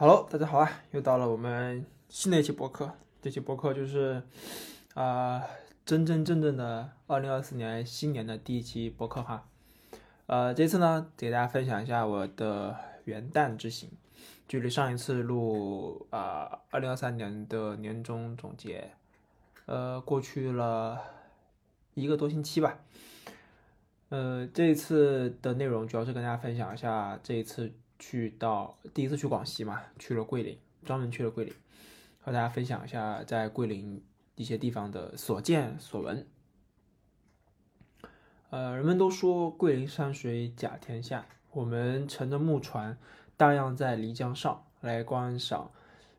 Hello，大家好啊！又到了我们新的一期播客，这期播客就是啊、真真正正的二零二四年新年的第一期播客哈。呃，这次呢，给大家分享一下我的元旦之行，距离上一次录啊二零二三年的年终总结，呃，过去了一个多星期吧。呃，这一次的内容主要是跟大家分享一下这一次去到第一次去广西嘛，去了桂林，专门去了桂林，和大家分享一下在桂林一些地方的所见所闻。呃，人们都说桂林山水甲天下，我们乘着木船荡漾在漓江上来观赏，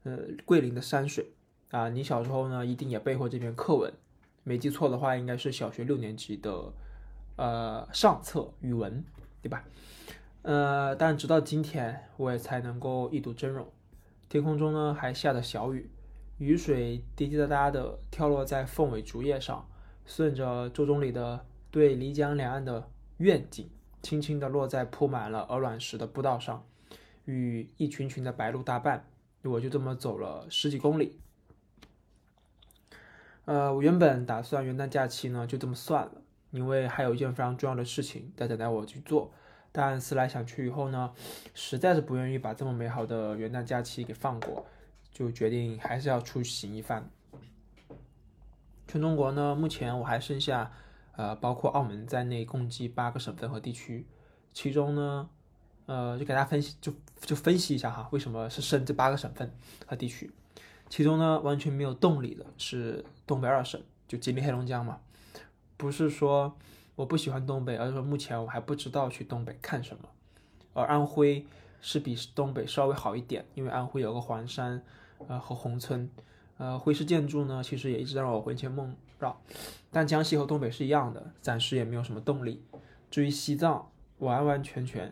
呃，桂林的山水啊。你小时候呢，一定也背过这篇课文，没记错的话，应该是小学六年级的。呃，上册语文，对吧？呃，但直到今天，我也才能够一睹真容。天空中呢，还下着小雨，雨水滴滴答答的跳落在凤尾竹叶上，顺着周总理的对漓江两岸的愿景，轻轻地落在铺满了鹅卵石的步道上，与一群群的白鹭搭伴。我就这么走了十几公里。呃，我原本打算元旦假期呢，就这么算了。因为还有一件非常重要的事情在等待我去做，但思来想去以后呢，实在是不愿意把这么美好的元旦假期给放过，就决定还是要出行一番。全中国呢，目前我还剩下，呃，包括澳门在内，共计八个省份和地区，其中呢，呃，就给大家分析，就就分析一下哈，为什么是剩这八个省份和地区，其中呢，完全没有动力的是东北二省，就吉林、黑龙江嘛。不是说我不喜欢东北，而是说目前我还不知道去东北看什么。而安徽是比东北稍微好一点，因为安徽有个黄山，呃和宏村，呃徽式建筑呢，其实也一直让我魂牵梦绕。但江西和东北是一样的，暂时也没有什么动力。至于西藏，完完全全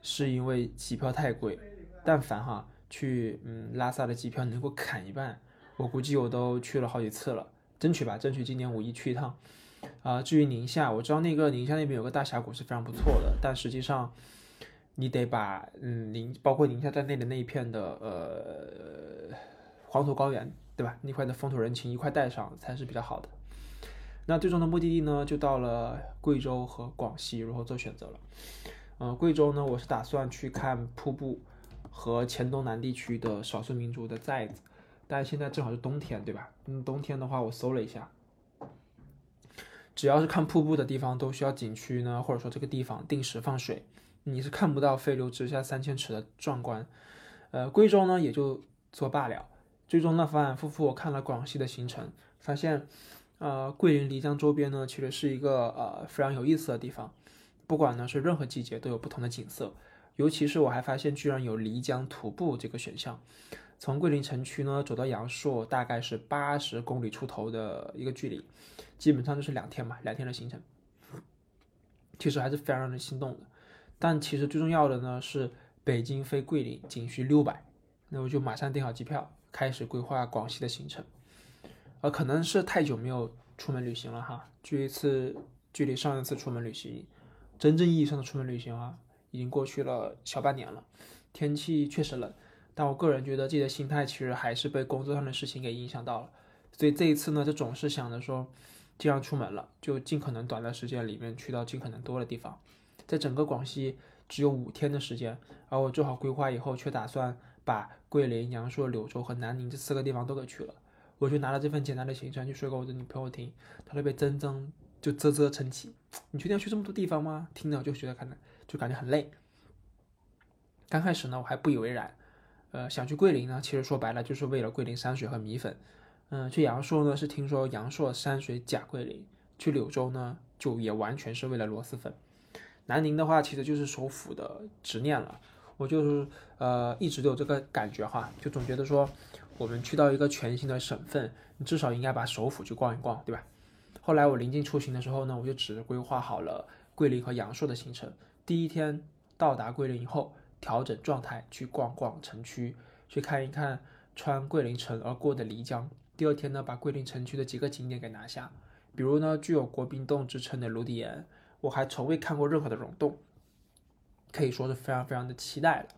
是因为机票太贵。但凡哈去嗯拉萨的机票能够砍一半，我估计我都去了好几次了，争取吧，争取今年五一去一趟。啊，至于宁夏，我知道那个宁夏那边有个大峡谷是非常不错的，但实际上你得把嗯宁包括宁夏在内的那一片的呃黄土高原，对吧？那块的风土人情一块带上才是比较好的。那最终的目的地呢，就到了贵州和广西，如何做选择了？呃，贵州呢，我是打算去看瀑布和黔东南地区的少数民族的寨子，但现在正好是冬天，对吧？嗯，冬天的话，我搜了一下。只要是看瀑布的地方，都需要景区呢，或者说这个地方定时放水，你是看不到飞流直下三千尺的壮观。呃，贵州呢也就作罢了。最终呢，反反复复我看了广西的行程，发现，呃，桂林漓江周边呢，其实是一个呃非常有意思的地方。不管呢是任何季节都有不同的景色，尤其是我还发现居然有漓江徒步这个选项。从桂林城区呢走到阳朔，大概是八十公里出头的一个距离。基本上就是两天嘛，两天的行程，其实还是非常让人心动的。但其实最重要的呢是北京飞桂林仅需六百，那我就马上订好机票，开始规划广西的行程。呃，可能是太久没有出门旅行了哈，距一次距离上一次出门旅行，真正意义上的出门旅行啊，已经过去了小半年了。天气确实冷，但我个人觉得自己的心态其实还是被工作上的事情给影响到了，所以这一次呢，就总是想着说。既然出门了，就尽可能短的时间里面去到尽可能多的地方。在整个广西只有五天的时间，而我做好规划以后，却打算把桂林、阳朔、柳州和南宁这四个地方都给去了。我就拿了这份简单的行程去说给我的女朋友听，她都被真真就啧啧称奇。你确定要去这么多地方吗？听着就觉得可能就感觉很累。刚开始呢，我还不以为然。呃，想去桂林呢，其实说白了就是为了桂林山水和米粉。嗯，去阳朔呢是听说阳朔山水甲桂林，去柳州呢就也完全是为了螺蛳粉。南宁的话其实就是首府的执念了，我就是呃一直都有这个感觉哈，就总觉得说我们去到一个全新的省份，你至少应该把首府去逛一逛，对吧？后来我临近出行的时候呢，我就只规划好了桂林和阳朔的行程。第一天到达桂林以后，调整状态去逛逛城区，去看一看穿桂林城而过的漓江。第二天呢，把桂林城区的几个景点给拿下，比如呢，具有国宾洞之称的卢底岩，我还从未看过任何的溶洞，可以说是非常非常的期待了。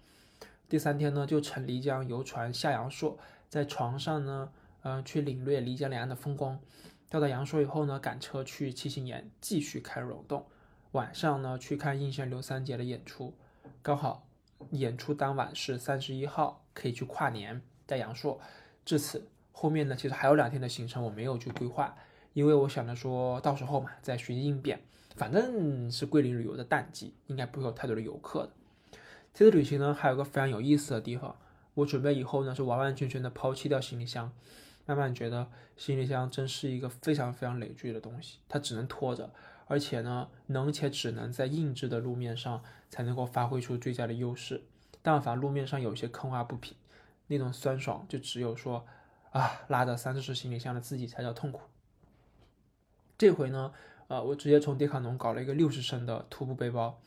第三天呢，就乘漓江游船下阳朔，在床上呢，呃，去领略漓江两岸的风光。到达阳朔以后呢，赶车去七星岩继续看溶洞。晚上呢，去看应县刘三姐的演出。刚好演出当晚是三十一号，可以去跨年在阳朔。至此，后面呢，其实还有两天的行程我没有去规划，因为我想着说到时候嘛，再随机应变。反正是桂林旅游的淡季，应该不会有太多的游客的。这次旅行呢，还有个非常有意思的地方，我准备以后呢是完完全全的抛弃掉行李箱。慢慢觉得行李箱真是一个非常非常累赘的东西，它只能拖着，而且呢，能且只能在硬质的路面上才能够发挥出最佳的优势。但凡路面上有些坑洼不平，那种酸爽就只有说啊，拉着三四十行李箱的自己才叫痛苦。这回呢，呃，我直接从迪卡侬搞了一个六十升的徒步背包，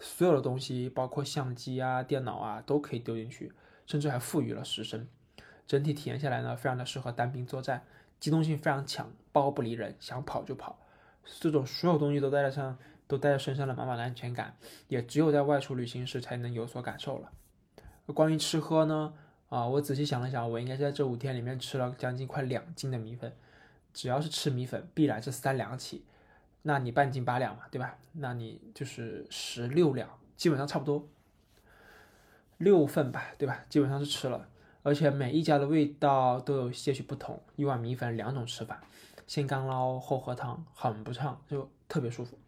所有的东西，包括相机啊、电脑啊，都可以丢进去，甚至还富裕了十升。整体体验下来呢，非常的适合单兵作战，机动性非常强，包不离人，想跑就跑。这种所有东西都带在上，都带在身上的满满的安全感，也只有在外出旅行时才能有所感受了。关于吃喝呢，啊，我仔细想了想，我应该在这五天里面吃了将近快两斤的米粉。只要是吃米粉，必然是三两起。那你半斤八两嘛，对吧？那你就是十六两，基本上差不多六份吧，对吧？基本上是吃了。而且每一家的味道都有些许不同，一碗米粉两种吃法，先干捞后喝汤，很不畅，就特别舒服。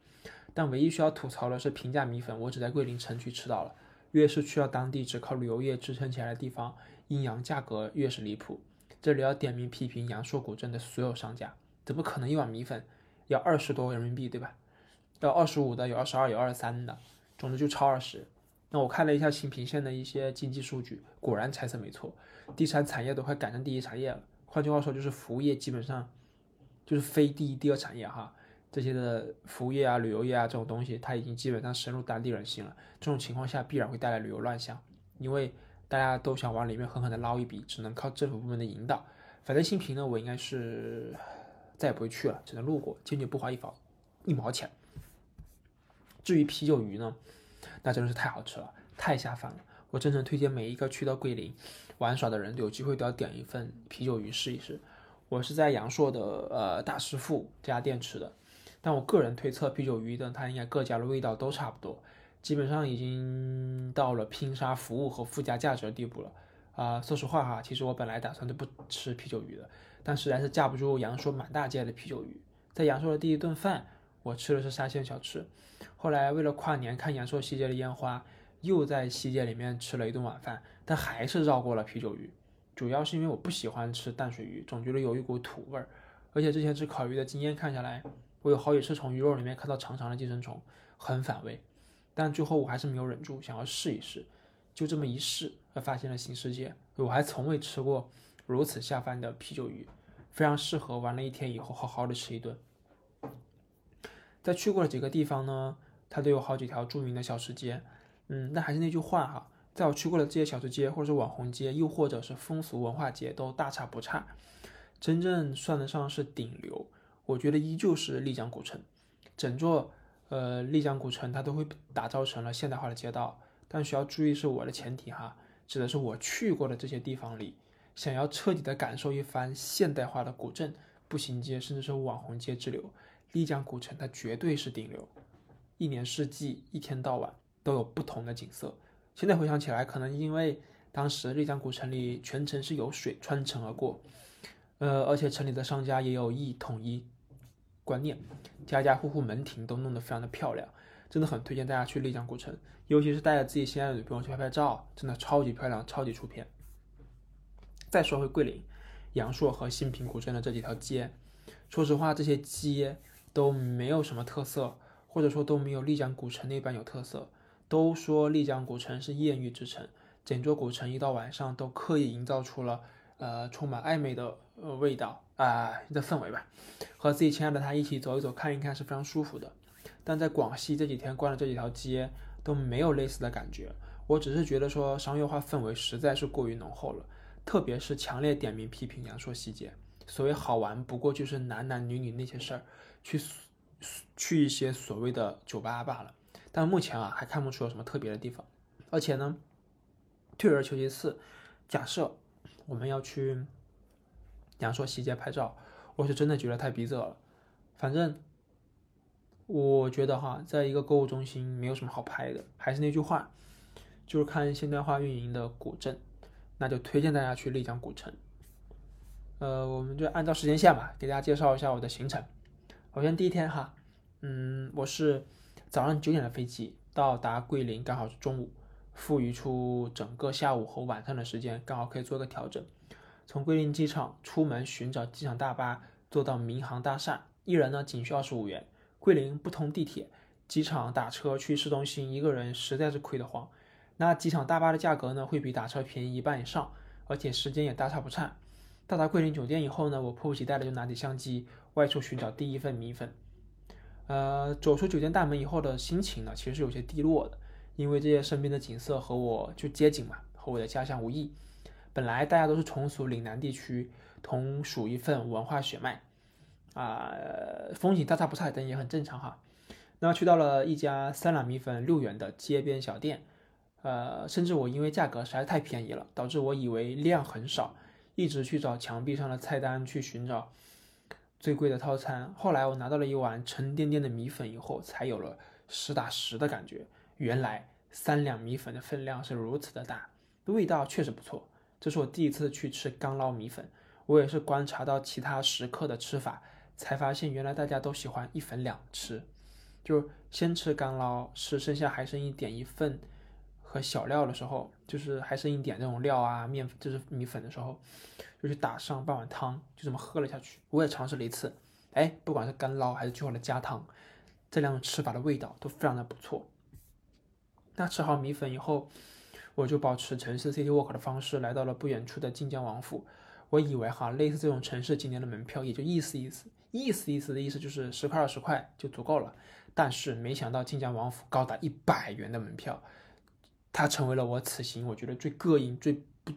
但唯一需要吐槽的是平价米粉，我只在桂林城区吃到了，越是去到当地只靠旅游业支撑起来的地方，阴阳价格越是离谱。这里要点名批评阳朔古镇的所有商家，怎么可能一碗米粉要二十多人民币，对吧？要二十五的，有二十二，有二十三的，总之就超二十。那我看了一下新平县的一些经济数据，果然猜测没错。地产产业都快赶上第一产业了，换句话说就是服务业基本上就是非第一、第二产业哈。这些的服务业啊、旅游业啊这种东西，它已经基本上深入当地人心了。这种情况下必然会带来旅游乱象，因为大家都想往里面狠狠的捞一笔，只能靠政府部门的引导。反正新平呢，我应该是再也不会去了，只能路过，坚决不花一毛一毛钱。至于啤酒鱼呢，那真的是太好吃了，太下饭了。我真诚推荐每一个去到桂林。玩耍的人有机会都要点一份啤酒鱼试一试。我是在阳朔的呃大师傅这家店吃的，但我个人推测啤酒鱼的它应该各家的味道都差不多，基本上已经到了拼杀服务和附加价值的地步了。啊，说实话哈，其实我本来打算都不吃啤酒鱼的，但实在是架不住阳朔满大街的啤酒鱼。在阳朔的第一顿饭，我吃的是沙县小吃，后来为了跨年看阳朔西街的烟花。又在西街里面吃了一顿晚饭，但还是绕过了啤酒鱼，主要是因为我不喜欢吃淡水鱼，总觉得有一股土味儿，而且之前吃烤鱼的经验看下来，我有好几次从鱼肉里面看到长长的寄生虫，很反胃。但最后我还是没有忍住，想要试一试，就这么一试，发现了新世界。我还从未吃过如此下饭的啤酒鱼，非常适合玩了一天以后好好的吃一顿。在去过了几个地方呢，它都有好几条著名的小吃街。嗯，那还是那句话哈，在我去过的这些小吃街，或者是网红街，又或者是风俗文化街，都大差不差。真正算得上是顶流，我觉得依旧是丽江古城。整座呃丽江古城，它都会打造成了现代化的街道。但需要注意是我的前提哈，指的是我去过的这些地方里，想要彻底的感受一番现代化的古镇步行街，甚至是网红街之流，丽江古城它绝对是顶流。一年四季，一天到晚。都有不同的景色。现在回想起来，可能因为当时丽江古城里全程是有水穿城而过，呃，而且城里的商家也有意统一观念，家家户户门庭都弄得非常的漂亮，真的很推荐大家去丽江古城，尤其是带着自己心爱的女朋友去拍拍照，真的超级漂亮，超级出片。再说回桂林，阳朔和新平古镇的这几条街，说实话，这些街都没有什么特色，或者说都没有丽江古城那般有特色。都说丽江古城是艳遇之城，整座古城一到晚上都刻意营造出了呃充满暧昧的呃味道啊的氛围吧，和自己亲爱的他一起走一走看一看是非常舒服的。但在广西这几天逛的这几条街都没有类似的感觉，我只是觉得说商业化氛围实在是过于浓厚了，特别是强烈点名批评阳朔西街，所谓好玩不过就是男男女女那些事儿，去去一些所谓的酒吧罢了。但目前啊还看不出有什么特别的地方，而且呢，退而求其次，假设我们要去阳朔西街拍照，我是真的觉得太逼仄了。反正我觉得哈，在一个购物中心没有什么好拍的。还是那句话，就是看现代化运营的古镇，那就推荐大家去丽江古城。呃，我们就按照时间线吧，给大家介绍一下我的行程。首先第一天哈，嗯，我是早上九点的飞机到达桂林，刚好是中午，富余出整个下午和晚上的时间，刚好可以做个调整。从桂林机场出门寻找机场大巴，坐到民航大厦，一人呢仅需二十五元。桂林不通地铁，机场打车去市中心，一个人实在是亏得慌。那机场大巴的价格呢，会比打车便宜一半以上，而且时间也大差不差。到达桂林酒店以后呢，我迫不及待的就拿起相机外出寻找第一份米粉。呃，走出酒店大门以后的心情呢，其实是有些低落的，因为这些身边的景色和我就街景嘛，和我的家乡无异。本来大家都是从属岭南地区，同属一份文化血脉，啊，风景大差不差，但也很正常哈。那去到了一家三两米粉六元的街边小店，呃，甚至我因为价格实在太便宜了，导致我以为量很少。一直去找墙壁上的菜单去寻找最贵的套餐，后来我拿到了一碗沉甸甸的米粉以后，才有了实打实的感觉。原来三两米粉的分量是如此的大，味道确实不错。这是我第一次去吃干捞米粉，我也是观察到其他食客的吃法，才发现原来大家都喜欢一粉两吃，就先吃干捞，吃剩下还剩一点一份。和小料的时候，就是还剩一点那种料啊，面就是米粉的时候，就去打上半碗汤，就这么喝了下去。我也尝试了一次，哎，不管是干捞还是最后的加汤，这两种吃法的味道都非常的不错。那吃好米粉以后，我就保持城市 City Walk 的方式来到了不远处的晋江王府。我以为哈，类似这种城市景点的门票也就意思意思，意思意思的意思就是十块二十块就足够了。但是没想到晋江王府高达一百元的门票。它成为了我此行我觉得最膈应、最不、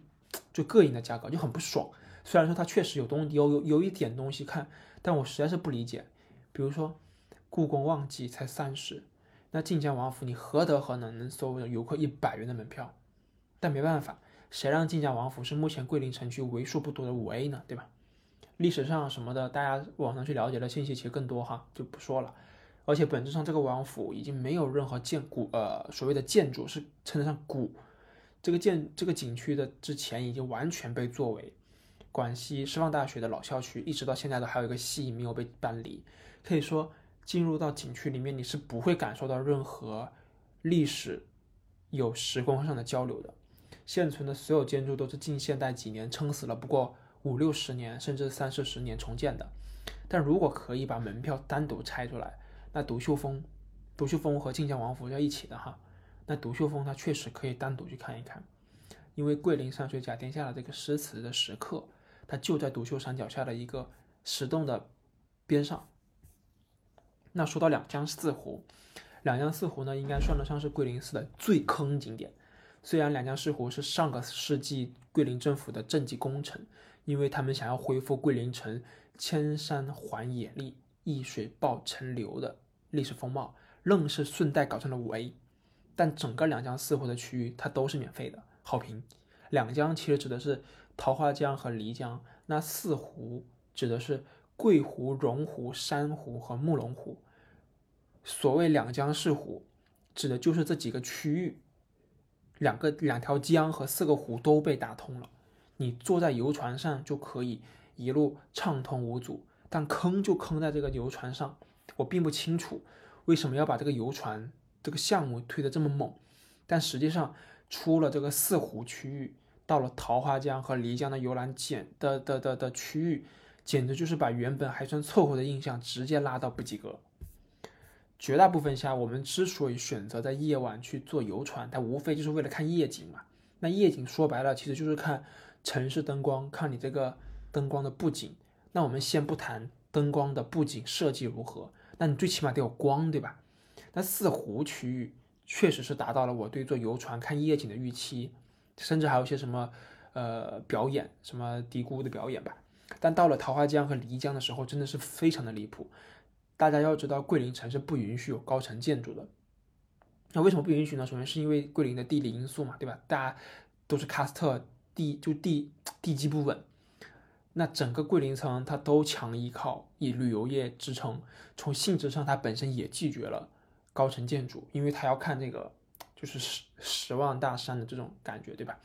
最膈应的价格，就很不爽。虽然说它确实有东有有有一点东西看，但我实在是不理解。比如说，故宫旺季才三十，那晋江王府你何德何能能收游客一百元的门票？但没办法，谁让晋江王府是目前桂林城区为数不多的五 A 呢？对吧？历史上什么的，大家网上去了解的信息其实更多哈，就不说了。而且本质上，这个王府已经没有任何建古呃所谓的建筑是称得上古。这个建这个景区的之前已经完全被作为广西师范大学的老校区，一直到现在都还有一个系没有被搬离。可以说，进入到景区里面，你是不会感受到任何历史有时光上的交流的。现存的所有建筑都是近现代几年撑死了，不过五六十年甚至三四十年重建的。但如果可以把门票单独拆出来，那独秀峰，独秀峰和晋江王府在一起的哈，那独秀峰它确实可以单独去看一看，因为桂林山水甲天下的这个诗词的石刻，它就在独秀山脚下的一个石洞的边上。那说到两江四湖，两江四湖呢，应该算得上是桂林市的最坑景点。虽然两江四湖是上个世纪桂林政府的政绩工程，因为他们想要恢复桂林城千山环野丽、一水抱城流的。历史风貌，愣是顺带搞成了五 A，但整个两江四湖的区域它都是免费的，好评。两江其实指的是桃花江和漓江，那四湖指的是桂湖、蓉湖、珊瑚和木龙湖。所谓两江四湖，指的就是这几个区域，两个两条江和四个湖都被打通了，你坐在游船上就可以一路畅通无阻。但坑就坑在这个游船上。我并不清楚为什么要把这个游船这个项目推得这么猛，但实际上出了这个四湖区域，到了桃花江和漓江的游览简的的的的区域，简直就是把原本还算凑合的印象直接拉到不及格。绝大部分下，我们之所以选择在夜晚去坐游船，它无非就是为了看夜景嘛。那夜景说白了，其实就是看城市灯光，看你这个灯光的布景。那我们先不谈。灯光的布景设计如何？那你最起码得有光，对吧？那四湖区域确实是达到了我对坐游船看夜景的预期，甚至还有些什么呃表演，什么嘀咕的表演吧。但到了桃花江和漓江的时候，真的是非常的离谱。大家要知道，桂林城是不允许有高层建筑的。那为什么不允许呢？首先是因为桂林的地理因素嘛，对吧？大家。都是喀斯特地就地地基不稳。那整个桂林城它都强依靠以旅游业支撑，从性质上它本身也拒绝了高层建筑，因为它要看这个就是十十万大山的这种感觉，对吧？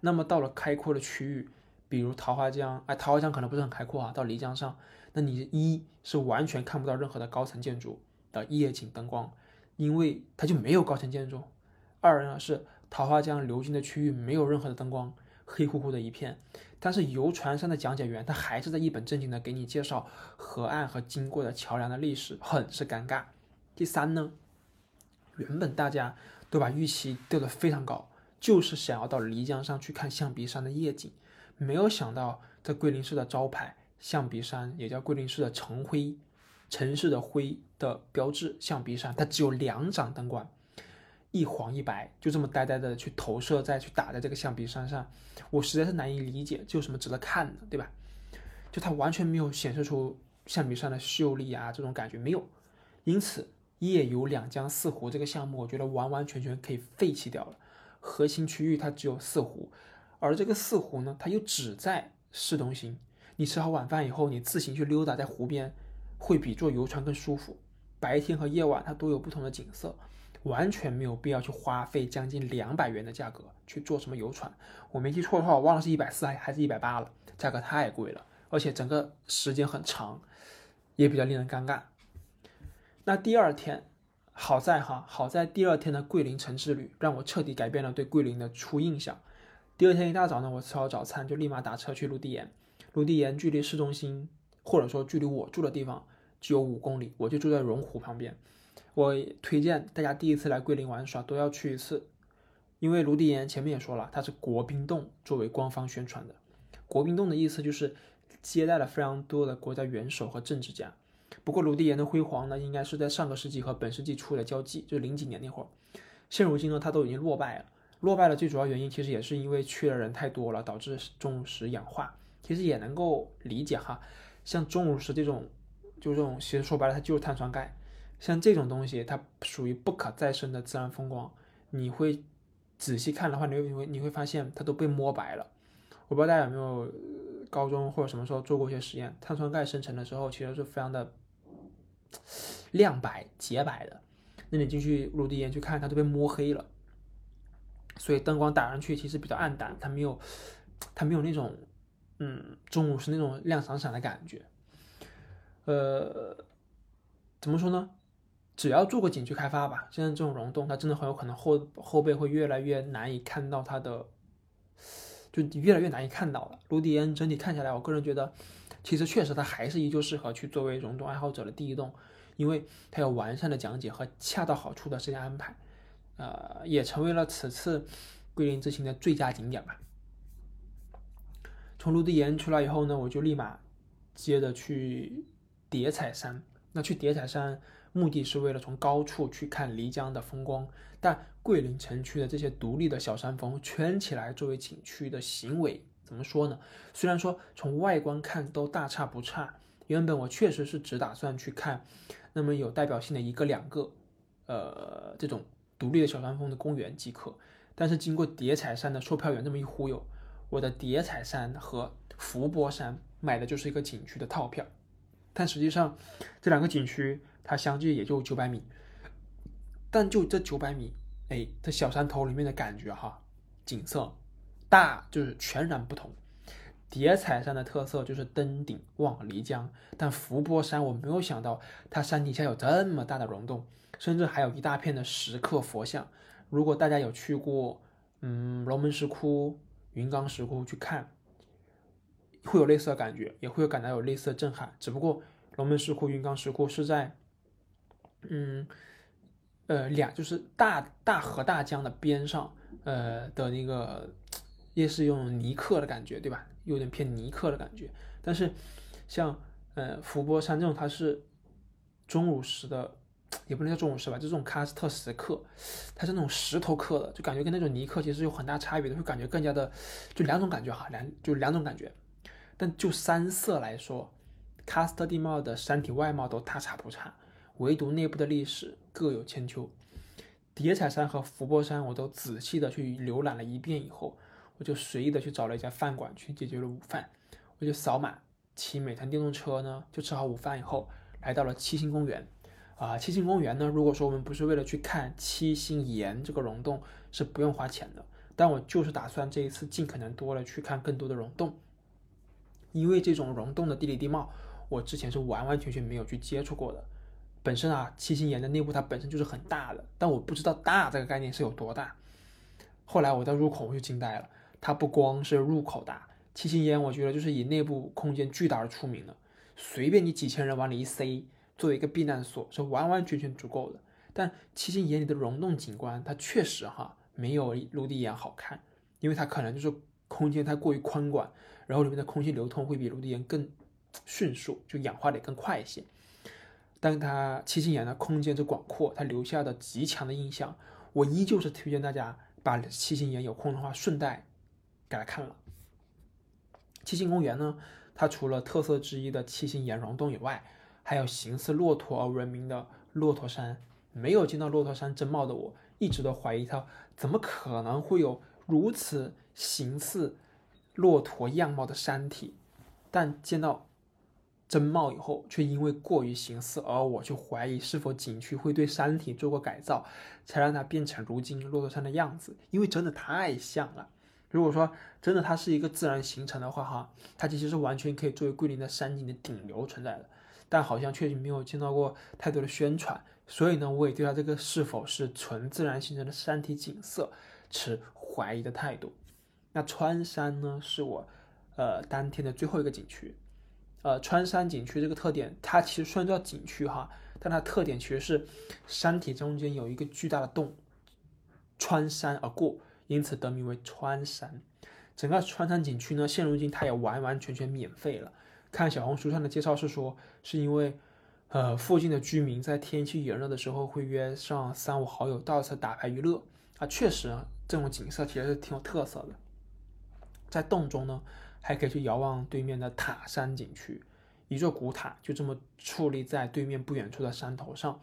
那么到了开阔的区域，比如桃花江，哎，桃花江可能不是很开阔啊，到漓江上，那你一是完全看不到任何的高层建筑的夜景灯光，因为它就没有高层建筑；二呢是桃花江流经的区域没有任何的灯光。黑乎乎的一片，但是游船上的讲解员他还是在一本正经的给你介绍河岸和经过的桥梁的历史，很是尴尬。第三呢，原本大家都把预期调得非常高，就是想要到漓江上去看象鼻山的夜景，没有想到在桂林市的招牌象鼻山，也叫桂林市的城徽，城市的徽的标志象鼻山，它只有两盏灯光。一黄一白，就这么呆呆的去投射，再去打在这个象鼻山上，我实在是难以理解，这有什么值得看的，对吧？就它完全没有显示出象鼻山的秀丽啊，这种感觉没有。因此，夜游两江四湖这个项目，我觉得完完全全可以废弃掉了。核心区域它只有四湖，而这个四湖呢，它又只在市中心。你吃好晚饭以后，你自行去溜达在湖边，会比坐游船更舒服。白天和夜晚它都有不同的景色。完全没有必要去花费将近两百元的价格去坐什么游船，我没记错的话，我忘了是一百四还还是一百八了，价格太贵了，而且整个时间很长，也比较令人尴尬。那第二天，好在哈，好在第二天的桂林城之旅让我彻底改变了对桂林的初印象。第二天一大早呢，我吃好早餐就立马打车去陆地岩，陆地岩距离市中心或者说距离我住的地方只有五公里，我就住在融湖旁边。我推荐大家第一次来桂林玩耍都要去一次，因为卢迪岩前面也说了，它是国宾洞作为官方宣传的。国宾洞的意思就是接待了非常多的国家元首和政治家。不过卢迪岩的辉煌呢，应该是在上个世纪和本世纪初的交际，就是零几年那会儿。现如今呢，它都已经落败了。落败的最主要原因其实也是因为去的人太多了，导致钟乳石氧化。其实也能够理解哈，像钟乳石这种，就这种，其实说白了它就是碳酸钙。像这种东西，它属于不可再生的自然风光。你会仔细看的话，你会你会你会发现它都被摸白了。我不知道大家有没有高中或者什么时候做过一些实验，碳酸钙生成的时候其实是非常的亮白洁白的。那你进去陆地岩去看，它都被摸黑了。所以灯光打上去其实比较暗淡，它没有它没有那种嗯中午是那种亮闪闪的感觉。呃，怎么说呢？只要做过景区开发吧，现在这种溶洞，它真的很有可能后后背会越来越难以看到它的，就越来越难以看到了。卢迪恩整体看下来，我个人觉得，其实确实它还是依旧适合去作为溶洞爱好者的第一洞，因为它有完善的讲解和恰到好处的时间安排，呃，也成为了此次桂林之行的最佳景点吧。从陆地岩出来以后呢，我就立马接着去叠彩山。那去叠彩山。目的是为了从高处去看漓江的风光，但桂林城区的这些独立的小山峰圈起来作为景区的行为，怎么说呢？虽然说从外观看都大差不差，原本我确实是只打算去看那么有代表性的一个两个，呃，这种独立的小山峰的公园即可。但是经过叠彩山的售票员这么一忽悠，我的叠彩山和伏波山买的就是一个景区的套票，但实际上这两个景区。它相距也就九百米，但就这九百米，哎，这小山头里面的感觉哈，景色大就是全然不同。叠彩山的特色就是登顶望漓江，但伏波山我没有想到它山底下有这么大的溶洞，甚至还有一大片的石刻佛像。如果大家有去过，嗯，龙门石窟、云冈石窟去看，会有类似的感觉，也会有感到有类似的震撼。只不过龙门石窟、云冈石窟是在嗯，呃，两就是大大河大江的边上，呃的那个，也是用泥刻的感觉，对吧？有点偏泥刻的感觉。但是，像呃伏波山这种，它是钟乳石的，也不能叫钟乳石吧，就这种喀斯特石刻，它是那种石头刻的，就感觉跟那种泥刻其实有很大差别的，会感觉更加的，就两种感觉哈，两就两种感觉。但就山色来说，喀斯特地貌的山体外貌都大差不差。唯独内部的历史各有千秋。叠彩山和伏波山，我都仔细的去浏览了一遍以后，我就随意的去找了一家饭馆去解决了午饭。我就扫码骑美团电动车呢，就吃好午饭以后，来到了七星公园。啊，七星公园呢，如果说我们不是为了去看七星岩这个溶洞，是不用花钱的。但我就是打算这一次尽可能多的去看更多的溶洞，因为这种溶洞的地理地貌，我之前是完完全全没有去接触过的。本身啊，七星岩的内部它本身就是很大的，但我不知道大这个概念是有多大。后来我到入口我就惊呆了，它不光是入口大，七星岩我觉得就是以内部空间巨大而出名的，随便你几千人往里一塞，作为一个避难所是完完全全足够的。但七星岩里的溶洞景观，它确实哈没有陆地岩好看，因为它可能就是空间太过于宽广，然后里面的空气流通会比陆地岩更迅速，就氧化的更快一些。但它七星岩的空间之广阔，它留下的极强的印象，我依旧是推荐大家把七星岩有空的话顺带给来看了。七星公园呢，它除了特色之一的七星岩溶洞以外，还有形似骆驼而闻名的骆驼山。没有见到骆驼山真貌的我，一直都怀疑它怎么可能会有如此形似骆驼样貌的山体，但见到。真貌以后，却因为过于形似，而我就怀疑是否景区会对山体做过改造，才让它变成如今骆驼山的样子。因为真的太像了。如果说真的它是一个自然形成的话，哈，它其实是完全可以作为桂林的山景的顶流存在的。但好像确实没有见到过太多的宣传，所以呢，我也对它这个是否是纯自然形成的山体景色持怀疑的态度。那穿山呢，是我呃当天的最后一个景区。呃，穿山景区这个特点，它其实虽然叫景区哈，但它特点其实是山体中间有一个巨大的洞，穿山而过，因此得名为川山。整个川山景区呢，现如今它也完完全全免费了。看小红书上的介绍是说，是因为呃附近的居民在天气炎热的时候会约上三五好友到此打牌娱乐啊，确实这种景色其实是挺有特色的。在洞中呢。还可以去遥望对面的塔山景区，一座古塔就这么矗立在对面不远处的山头上。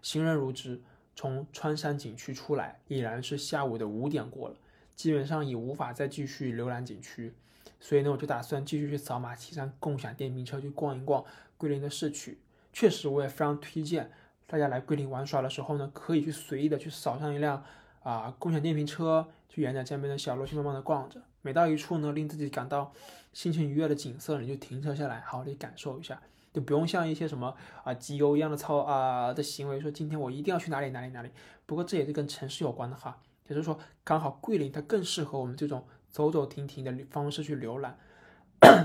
行人如织，从穿山景区出来已然是下午的五点过了，基本上已无法再继续浏览景区。所以呢，我就打算继续去扫码骑上共享电瓶车去逛一逛桂林的市区。确实，我也非常推荐大家来桂林玩耍的时候呢，可以去随意的去扫上一辆啊共享电瓶车，去沿着江边的小路去慢慢的逛着。每到一处呢，令自己感到心情愉悦的景色，你就停车下来，好好的感受一下，就不用像一些什么啊集邮一样的操啊的行为，说今天我一定要去哪里哪里哪里。不过这也是跟城市有关的哈，也就是说，刚好桂林它更适合我们这种走走停停的方式去浏览，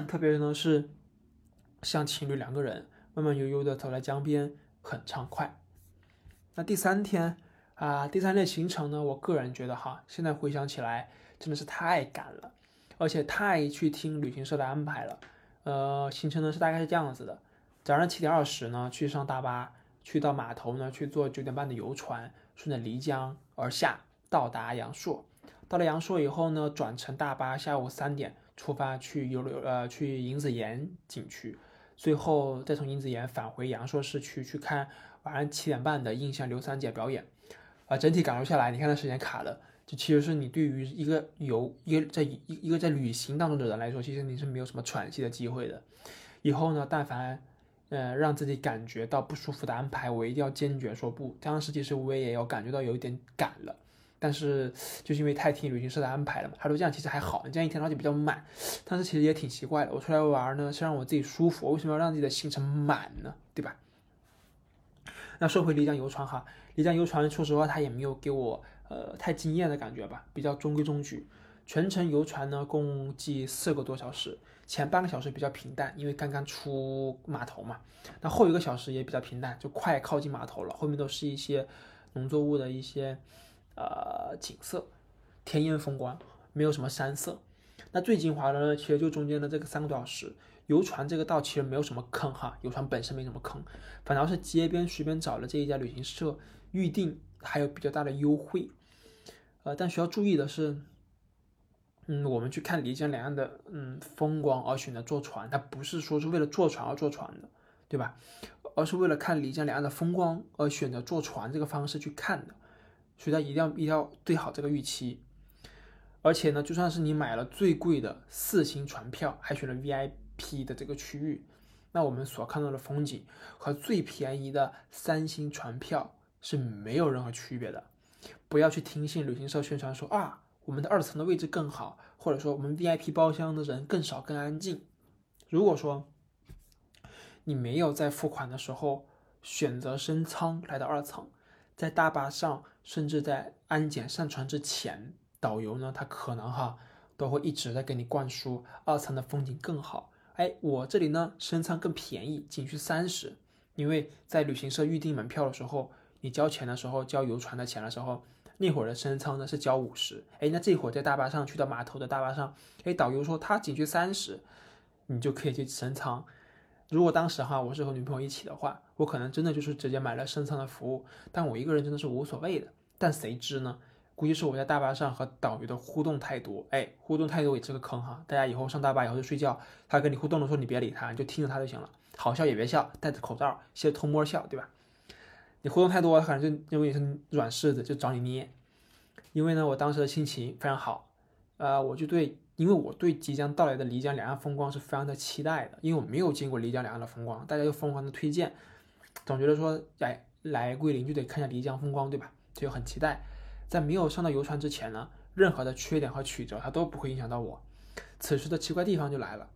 特别呢是像情侣两个人慢慢悠悠的走在江边，很畅快。那第三天啊，第三天行程呢，我个人觉得哈，现在回想起来。真的是太赶了，而且太去听旅行社的安排了。呃，行程呢是大概是这样子的：早上七点二十呢去上大巴，去到码头呢去坐九点半的游船，顺着漓江而下到达阳朔。到了阳朔以后呢，转乘大巴，下午三点出发去游呃去银子岩景区，最后再从银子岩返回阳朔市区去看晚上七点半的印象刘三姐表演。啊，整体感受下来，你看那时间卡了。这其实是你对于一个游一个在一一个在旅行当中的人来说，其实你是没有什么喘息的机会的。以后呢，但凡呃让自己感觉到不舒服的安排，我一定要坚决说不。当时其实我也有感觉到有一点赶了，但是就是因为太听旅行社的安排了嘛，他说这样其实还好，你这样一天而且比较满。但是其实也挺奇怪的，我出来玩呢是让我自己舒服，我为什么要让自己的行程满呢？对吧？那说回丽江游船哈，丽江游船说实话，它也没有给我。呃，太惊艳的感觉吧，比较中规中矩。全程游船呢，共计四个多小时，前半个小时比较平淡，因为刚刚出码头嘛。那后一个小时也比较平淡，就快靠近码头了，后面都是一些农作物的一些呃景色，田园风光，没有什么山色。那最精华的呢，其实就中间的这个三个多小时，游船这个道其实没有什么坑哈，游船本身没什么坑，反倒是街边随便找了这一家旅行社预定，还有比较大的优惠。呃，但需要注意的是，嗯，我们去看漓江两岸的嗯风光而选择坐船，它不是说是为了坐船而坐船的，对吧？而是为了看漓江两岸的风光而选择坐船这个方式去看的，所以它一定要一定要对好这个预期。而且呢，就算是你买了最贵的四星船票，还选了 VIP 的这个区域，那我们所看到的风景和最便宜的三星船票是没有任何区别的。不要去听信旅行社宣传说啊，我们的二层的位置更好，或者说我们 VIP 包厢的人更少、更安静。如果说你没有在付款的时候选择升舱来到二层，在大巴上，甚至在安检上船之前，导游呢，他可能哈都会一直在给你灌输二层的风景更好。哎，我这里呢升舱更便宜，仅需三十。因为在旅行社预订门票的时候，你交钱的时候交游船的钱的时候，那会儿的升舱呢是交五十。哎，那这会儿在大巴上去到码头的大巴上，哎，导游说他仅需三十。你就可以去升舱。如果当时哈我是和女朋友一起的话，我可能真的就是直接买了升舱的服务。但我一个人真的是无所谓的。但谁知呢？估计是我在大巴上和导游的互动太多，哎，互动太多也是个坑哈。大家以后上大巴以后就睡觉，他跟你互动的时候你别理他，你就听着他就行了。好笑也别笑，戴着口罩，先偷摸笑，对吧？你互动太多，他可能就认为你是软柿子，就找你捏。因为呢，我当时的心情非常好，呃，我就对。因为我对即将到来的漓江两岸风光是非常的期待的，因为我没有见过漓江两岸的风光，大家又疯狂的推荐，总觉得说，哎，来桂林就得看一下漓江风光，对吧？就很期待。在没有上到游船之前呢，任何的缺点和曲折它都不会影响到我。此时的奇怪地方就来了，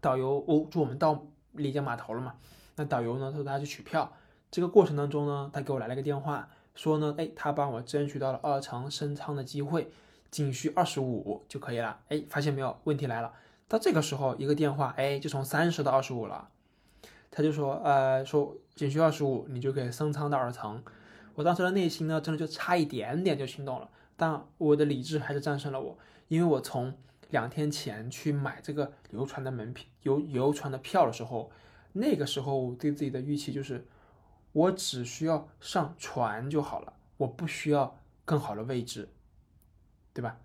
导游，哦，就我们到漓江码头了嘛，那导游呢，他说他去取票，这个过程当中呢，他给我来了个电话，说呢，哎，他帮我争取到了二层升舱的机会。仅需二十五就可以了，哎，发现没有？问题来了，到这个时候一个电话，哎，就从三十到二十五了。他就说，呃，说仅需二十五，你就可以升舱到二层。我当时的内心呢，真的就差一点点就心动了，但我的理智还是战胜了我，因为我从两天前去买这个游船的门票，游游船的票的时候，那个时候我对自己的预期就是，我只需要上船就好了，我不需要更好的位置。对吧？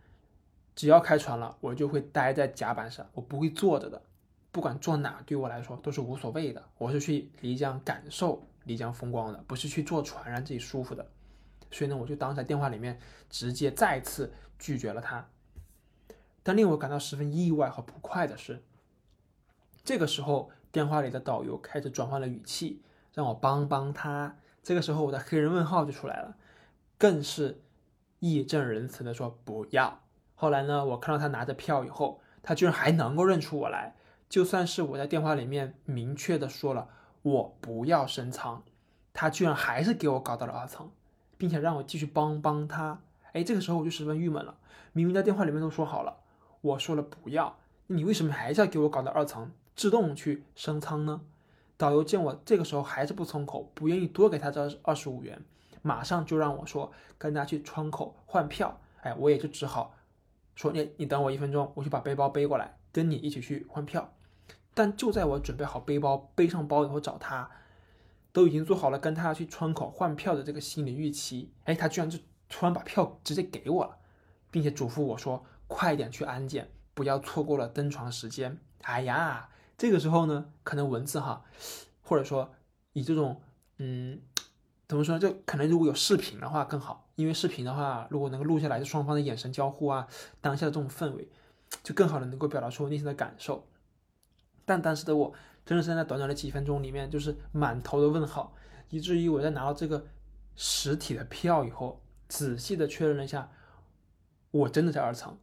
只要开船了，我就会待在甲板上，我不会坐着的。不管坐哪，对我来说都是无所谓的。我是去漓江感受漓江风光的，不是去坐船让自己舒服的。所以呢，我就当在电话里面直接再次拒绝了他。但令我感到十分意外和不快的是，这个时候电话里的导游开始转换了语气，让我帮帮他。这个时候我的黑人问号就出来了，更是。义正言辞的说不要。后来呢，我看到他拿着票以后，他居然还能够认出我来。就算是我在电话里面明确的说了我不要升舱，他居然还是给我搞到了二层，并且让我继续帮帮他。哎，这个时候我就十分郁闷了。明明在电话里面都说好了，我说了不要，你为什么还是要给我搞到二层，自动去升舱呢？导游见我这个时候还是不松口，不愿意多给他这二十五元。马上就让我说跟他去窗口换票，哎，我也就只好说你你等我一分钟，我去把背包背过来，跟你一起去换票。但就在我准备好背包背上包以后找他，都已经做好了跟他去窗口换票的这个心理预期，哎，他居然就突然把票直接给我了，并且嘱咐我说快点去安检，不要错过了登船时间。哎呀，这个时候呢，可能文字哈，或者说以这种嗯。怎么说？就可能如果有视频的话更好，因为视频的话，如果能够录下来，就双方的眼神交互啊，当下的这种氛围，就更好的能够表达出我内心的感受。但当时的我，真的是在短短的几分钟里面，就是满头的问号，以至于我在拿到这个实体的票以后，仔细的确认了一下，我真的在二层，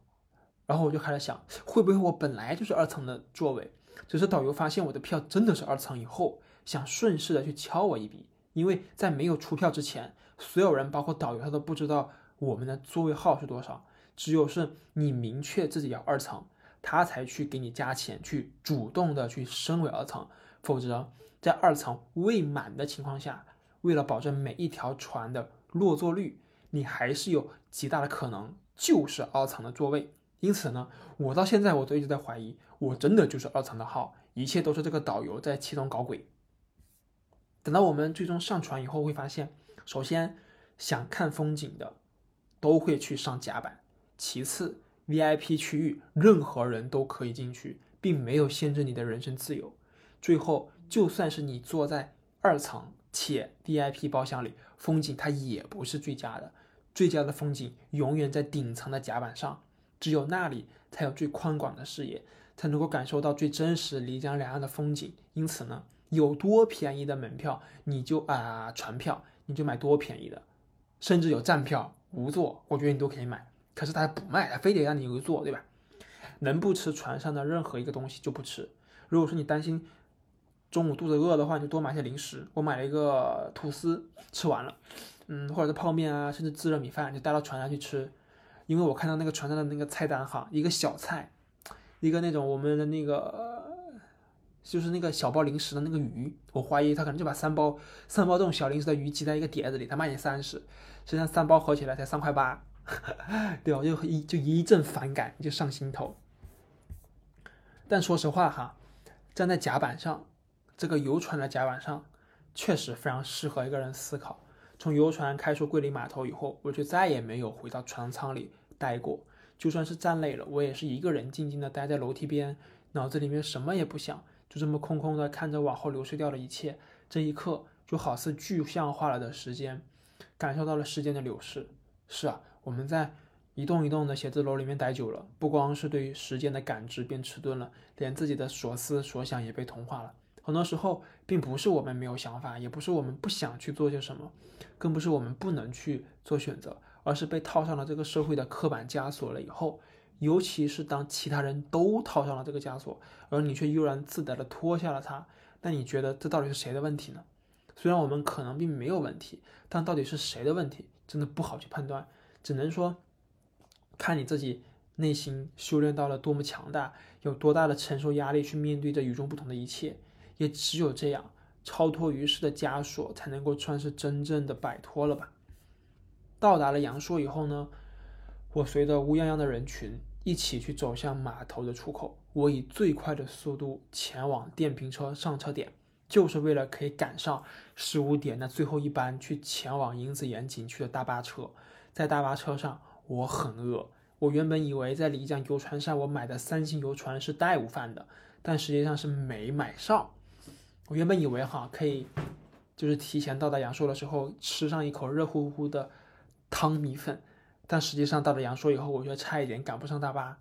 然后我就开始想，会不会我本来就是二层的座位，只是导游发现我的票真的是二层以后，想顺势的去敲我一笔。因为在没有出票之前，所有人包括导游他都不知道我们的座位号是多少，只有是你明确自己要二层，他才去给你加钱，去主动的去升为二层。否则，在二层未满的情况下，为了保证每一条船的落座率，你还是有极大的可能就是二层的座位。因此呢，我到现在我都一直在怀疑，我真的就是二层的号，一切都是这个导游在其中搞鬼。等到我们最终上船以后，会发现，首先想看风景的都会去上甲板，其次 VIP 区域任何人都可以进去，并没有限制你的人身自由。最后，就算是你坐在二层且 VIP 包厢里，风景它也不是最佳的。最佳的风景永远在顶层的甲板上，只有那里才有最宽广的视野，才能够感受到最真实漓江两岸的风景。因此呢，有多便宜的门票，你就啊船票，你就买多便宜的，甚至有站票无座，我觉得你都可以买。可是他不卖，他非得让你有座，对吧？能不吃船上的任何一个东西就不吃。如果说你担心中午肚子饿的话，你就多买些零食。我买了一个吐司，吃完了。嗯，或者是泡面啊，甚至自热米饭，就带到船上去吃。因为我看到那个船上的那个菜单哈，一个小菜，一个那种我们的那个，就是那个小包零食的那个鱼，我怀疑他可能就把三包三包这种小零食的鱼挤在一个碟子里，他卖你三十，实际上三包合起来才三块八，对吧？就一就一阵反感，就上心头。但说实话哈，站在甲板上，这个游船的甲板上，确实非常适合一个人思考。从游船开出桂林码头以后，我就再也没有回到船舱里待过。就算是站累了，我也是一个人静静的待在楼梯边，脑子里面什么也不想，就这么空空的看着往后流逝掉的一切。这一刻，就好似具象化了的时间，感受到了时间的流逝。是啊，我们在一栋一栋的写字楼里面待久了，不光是对于时间的感知变迟钝了，连自己的所思所想也被同化了。很多时候，并不是我们没有想法，也不是我们不想去做些什么，更不是我们不能去做选择，而是被套上了这个社会的刻板枷锁了以后，尤其是当其他人都套上了这个枷锁，而你却悠然自得的脱下了它，那你觉得这到底是谁的问题呢？虽然我们可能并没有问题，但到底是谁的问题，真的不好去判断，只能说，看你自己内心修炼到了多么强大，有多大的承受压力去面对这与众不同的一切。也只有这样，超脱于世的枷锁，才能够算是真正的摆脱了吧。到达了阳朔以后呢，我随着乌泱泱的人群一起去走向码头的出口。我以最快的速度前往电瓶车上车点，就是为了可以赶上十五点那最后一班去前往银子岩景区的大巴车。在大巴车上，我很饿。我原本以为在漓江游船上我买的三星游船是带午饭的，但实际上是没买上。我原本以为哈可以，就是提前到达阳朔的时候吃上一口热乎乎的汤米粉，但实际上到了阳朔以后，我觉得差一点赶不上大巴。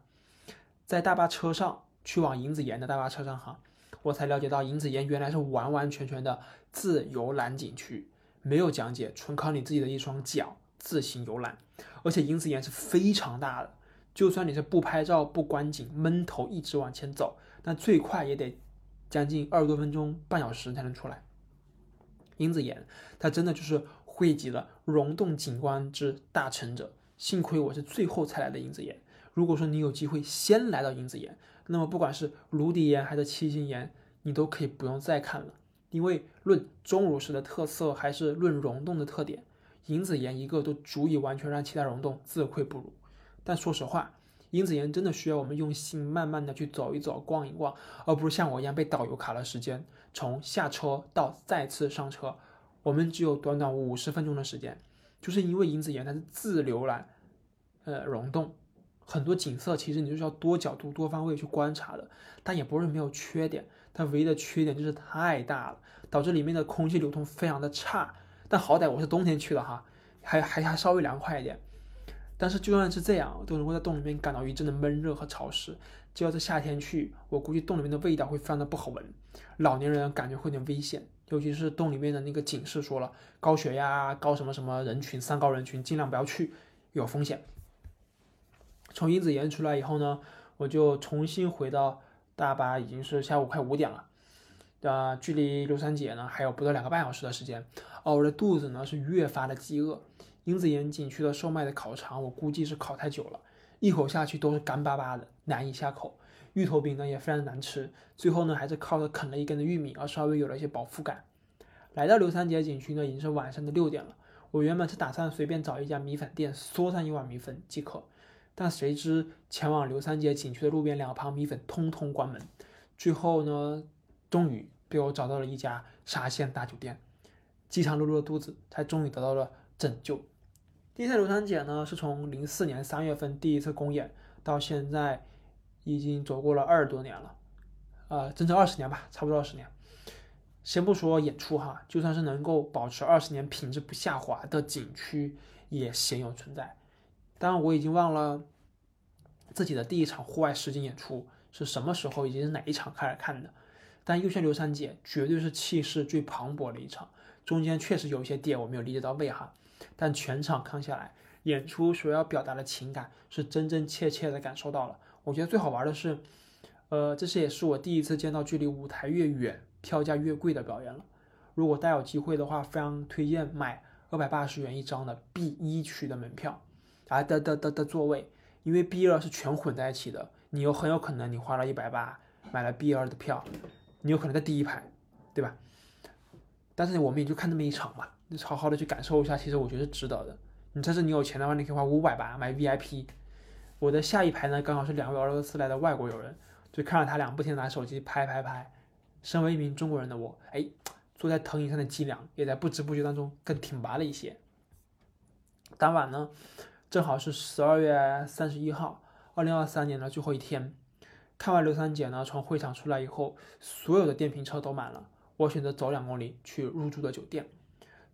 在大巴车上去往银子岩的大巴车上哈，我才了解到银子岩原来是完完全全的自由览景区，没有讲解，纯靠你自己的一双脚自行游览。而且银子岩是非常大的，就算你是不拍照不观景，闷头一直往前走，那最快也得。将近二十多分钟，半小时才能出来。银子岩，它真的就是汇集了溶洞景观之大成者。幸亏我是最后才来的银子岩。如果说你有机会先来到银子岩，那么不管是芦笛岩还是七星岩，你都可以不用再看了。因为论钟乳石的特色，还是论溶洞的特点，银子岩一个都足以完全让其他溶洞自愧不如。但说实话，银子岩真的需要我们用心慢慢的去走一走、逛一逛，而不是像我一样被导游卡了时间。从下车到再次上车，我们只有短短五十分钟的时间。就是因为银子岩它是自浏览，呃，溶洞，很多景色其实你就是要多角度、多方位去观察的。但也不是没有缺点，它唯一的缺点就是太大了，导致里面的空气流通非常的差。但好歹我是冬天去的哈，还还还稍微凉快一点。但是就算是这样，都能够在洞里面感到一阵的闷热和潮湿。就要是夏天去，我估计洞里面的味道会非常的不好闻，老年人感觉会有点危险。尤其是洞里面的那个警示说了，高血压、高什么什么人群、三高人群尽量不要去，有风险。从英子岩出来以后呢，我就重新回到大巴，已经是下午快五点了，呃，距离刘三姐呢还有不到两个半小时的时间，哦我的肚子呢是越发的饥饿。英子岩景区的售卖的烤肠，我估计是烤太久了，一口下去都是干巴巴的，难以下口。芋头饼呢也非常难吃，最后呢还是靠着啃了一根的玉米而稍微有了一些饱腹感。来到刘三姐景区呢，已经是晚上的六点了。我原本是打算随便找一家米粉店嗦上一碗米粉即可，但谁知前往刘三姐景区的路边两旁米粉通通关门。最后呢，终于被我找到了一家沙县大酒店，饥肠辘辘的肚子才终于得到了拯救。地下刘三姐呢，是从零四年三月份第一次公演到现在，已经走过了二十多年了，呃，整整二十年吧，差不多二十年。先不说演出哈，就算是能够保持二十年品质不下滑的景区，也鲜有存在。当然，我已经忘了自己的第一场户外实景演出是什么时候，以及是哪一场开始看的。但又炫刘三姐绝对是气势最磅礴的一场，中间确实有一些点我没有理解到位哈，但全场看下来，演出所要表达的情感是真真切切的感受到了。我觉得最好玩的是，呃，这是也是我第一次见到距离舞台越远，票价越贵的表演了。如果大家有机会的话，非常推荐买二百八十元一张的 B 一区的门票啊的的的的座位，因为 B 二是全混在一起的，你有很有可能你花了一百八买了 B 二的票。你有可能在第一排，对吧？但是我们也就看那么一场嘛，好好的去感受一下，其实我觉得是值得的。你这是你有钱的话，你可以花五百吧买 VIP。我的下一排呢，刚好是两位俄罗斯来的外国友人，就看着他俩不停拿手机拍拍拍。身为一名中国人的我，哎，坐在藤椅上的脊梁也在不知不觉当中更挺拔了一些。当晚呢，正好是十二月三十一号，二零二三年的最后一天。看完刘三姐呢，从会场出来以后，所有的电瓶车都满了。我选择走两公里去入住的酒店。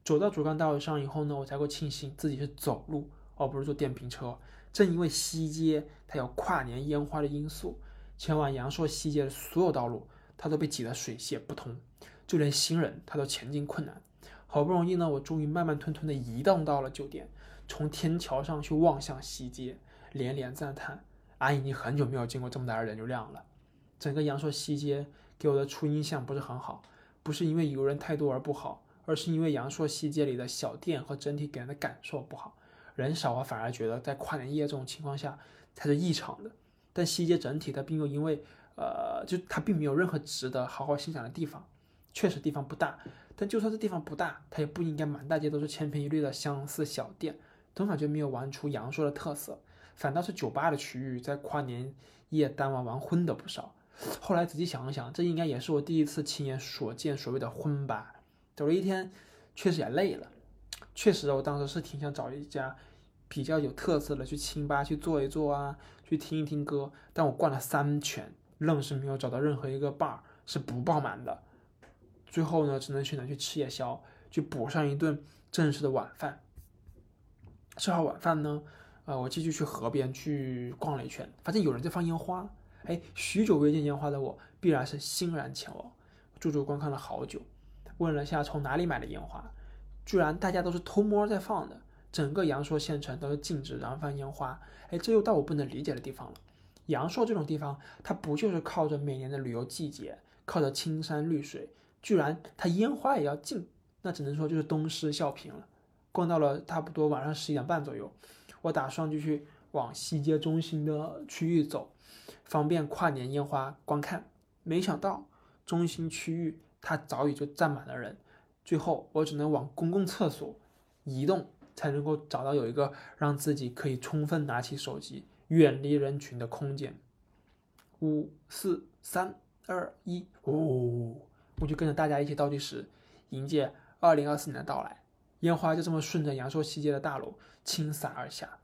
走到主干道上以后呢，我才会庆幸自己是走路，而不是坐电瓶车。正因为西街它有跨年烟花的因素，前往阳朔西街的所有道路它都被挤得水泄不通，就连行人他都前进困难。好不容易呢，我终于慢慢吞吞的移动到了酒店，从天桥上去望向西街，连连赞叹。俺已经很久没有见过这么大的人流量了。整个阳朔西街给我的初印象不是很好，不是因为游人太多而不好，而是因为阳朔西街里的小店和整体给人的感受不好。人少，啊反而觉得在跨年夜这种情况下才是异常的。但西街整体它并没有因为，呃，就它并没有任何值得好好欣赏的地方。确实地方不大，但就算这地方不大，它也不应该满大街都是千篇一律的相似小店，总感觉没有玩出阳朔的特色。反倒是酒吧的区域，在跨年夜当晚玩昏的不少。后来仔细想了想，这应该也是我第一次亲眼所见所谓的昏吧。走了一天，确实也累了。确实，我当时是挺想找一家比较有特色的去清吧去坐一坐啊，去听一听歌。但我逛了三圈，愣是没有找到任何一个 bar 是不爆满的。最后呢，只能选择去吃夜宵，去补上一顿正式的晚饭。吃好晚饭呢。啊，我继续去河边去逛了一圈，发现有人在放烟花。哎，许久未见烟花的我，必然是欣然前往，驻足观看了好久，问了下从哪里买的烟花，居然大家都是偷摸在放的。整个阳朔县城都是禁止燃放烟花。哎，这又到我不能理解的地方了。阳朔这种地方，它不就是靠着每年的旅游季节，靠着青山绿水，居然它烟花也要禁，那只能说就是东施效颦了。逛到了差不多晚上十一点半左右。我打算就去往西街中心的区域走，方便跨年烟花观看。没想到中心区域它早已就站满了人，最后我只能往公共厕所移动，才能够找到有一个让自己可以充分拿起手机、远离人群的空间。五四三二一，哦！我就跟着大家一起倒计时，迎接二零二四年的到来。烟花就这么顺着阳朔西街的大楼倾洒而下，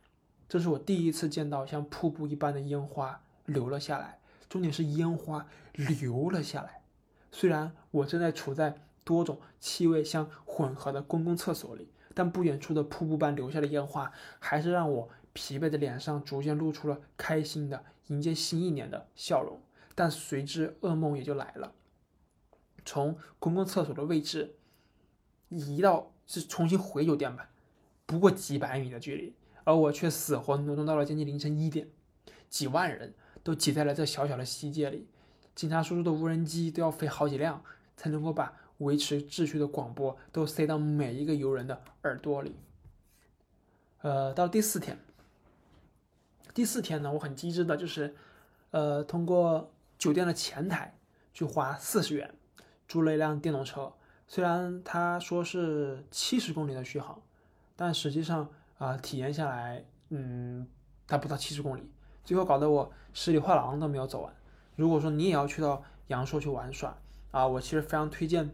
这是我第一次见到像瀑布一般的烟花流了下来。重点是烟花流了下来。虽然我正在处在多种气味相混合的公共厕所里，但不远处的瀑布般流下的烟花，还是让我疲惫的脸上逐渐露出了开心的迎接新一年的笑容。但随之噩梦也就来了。从公共厕所的位置移到。是重新回酒店吧，不过几百米的距离，而我却死活挪动到了将近凌晨一点，几万人都挤在了这小小的西街里，警察叔叔的无人机都要飞好几辆，才能够把维持秩序的广播都塞到每一个游人的耳朵里。呃，到第四天，第四天呢，我很机智的就是，呃，通过酒店的前台去花四十元租了一辆电动车。虽然他说是七十公里的续航，但实际上啊，体验下来，嗯，它不到七十公里，最后搞得我十里画廊都没有走完。如果说你也要去到阳朔去玩耍啊，我其实非常推荐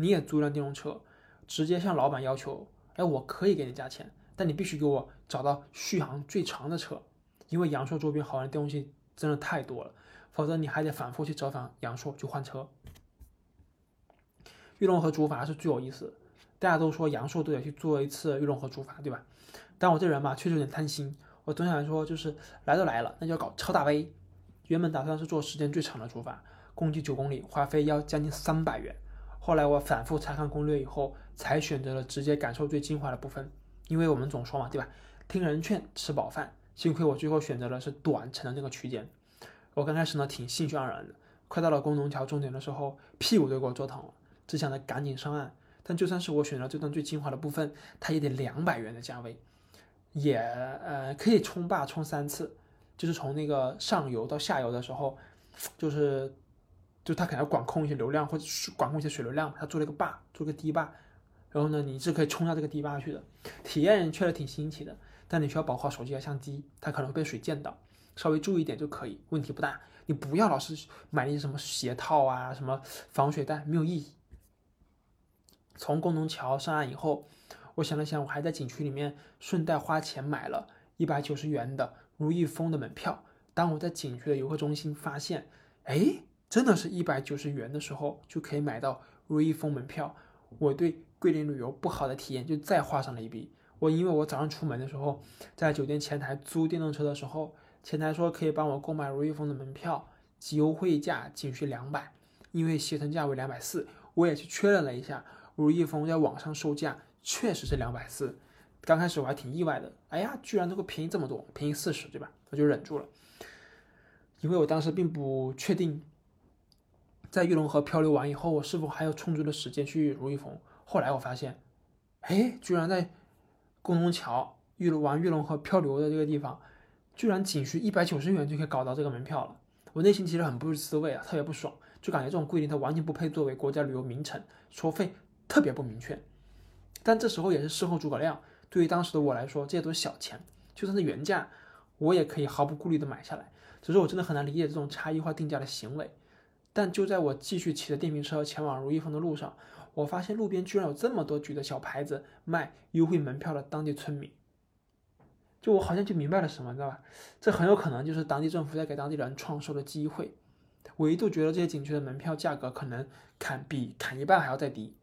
你也租辆电动车，直接向老板要求，哎，我可以给你加钱，但你必须给我找到续航最长的车，因为阳朔周边好玩的东西真的太多了，否则你还得反复去折返阳朔去换车。玉龙河竹筏是最有意思，大家都说阳朔都得去做一次玉龙河竹筏，对吧？但我这人吧，确实有点贪心，我总想说，就是来都来了，那就要搞超大杯。原本打算是做时间最长的竹筏，共计九公里，花费要将近三百元。后来我反复查看攻略以后，才选择了直接感受最精华的部分。因为我们总说嘛，对吧？听人劝，吃饱饭。幸亏我最后选择的是短程的那个区间。我刚开始呢挺兴趣盎然的，快到了工农桥终点的时候，屁股都给我坐疼了，只想着赶紧上岸。但就算是我选了这段最精华的部分，它也得两百元的价位，也呃可以冲坝冲三次。就是从那个上游到下游的时候，就是，就他可能要管控一些流量或者管控一些水流量，他做了一个坝，做个堤坝，然后呢，你是可以冲到这个堤坝去的，体验确实挺新奇的，但你需要保护好手机和相机，它可能会被水溅到，稍微注意一点就可以，问题不大。你不要老是买那些什么鞋套啊，什么防水袋，没有意义。从工农桥上岸以后，我想了想，我还在景区里面顺带花钱买了一百九十元的。如意峰的门票，当我在景区的游客中心发现，哎，真的是一百九十元的时候，就可以买到如意峰门票。我对桂林旅游不好的体验就再画上了一笔。我因为我早上出门的时候，在酒店前台租电动车的时候，前台说可以帮我购买如意峰的门票，优惠价仅需两百，因为携程价为两百四。我也去确认了一下，如意峰在网上售价确实是两百四。刚开始我还挺意外的，哎呀，居然能够便宜这么多，便宜四十，对吧？我就忍住了，因为我当时并不确定，在玉龙河漂流完以后，我是否还有充足的时间去如意峰。后来我发现，哎，居然在工农桥玉龙玩玉龙河漂流的这个地方，居然仅需一百九十元就可以搞到这个门票了。我内心其实很不是滋味啊，特别不爽，就感觉这种桂林它完全不配作为国家旅游名城，收费特别不明确。但这时候也是事后诸葛亮。对于当时的我来说，这些都是小钱，就算是原价，我也可以毫不顾虑的买下来。只是我真的很难理解这种差异化定价的行为。但就在我继续骑着电瓶车前往如意峰的路上，我发现路边居然有这么多举着小牌子卖优惠门票的当地村民。就我好像就明白了什么，你知道吧？这很有可能就是当地政府在给当地人创收的机会。我一度觉得这些景区的门票价格可能砍比砍一半还要再低，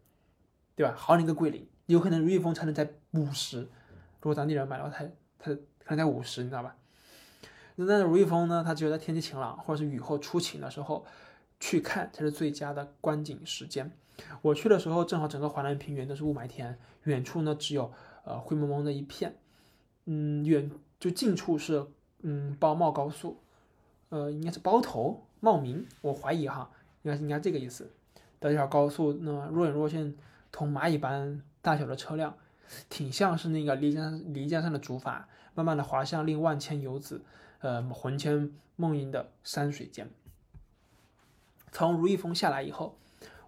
对吧？好你个桂林！有可能如意峰才能在五十，如果当地人买的话，他他可能在五十，你知道吧？那如意峰呢？它只有在天气晴朗或者是雨后初晴的时候去看才是最佳的观景时间。我去的时候正好整个华南平原都是雾霾天，远处呢只有呃灰蒙蒙的一片，嗯，远就近处是嗯包茂高速，呃应该是包头茂名，我怀疑哈，应该是应该这个意思。的一条高速呢若隐若现，同蚂蚁般。大小的车辆，挺像是那个漓江漓江上的竹筏，慢慢的滑向令万千游子，呃，魂牵梦萦的山水间。从如意峰下来以后，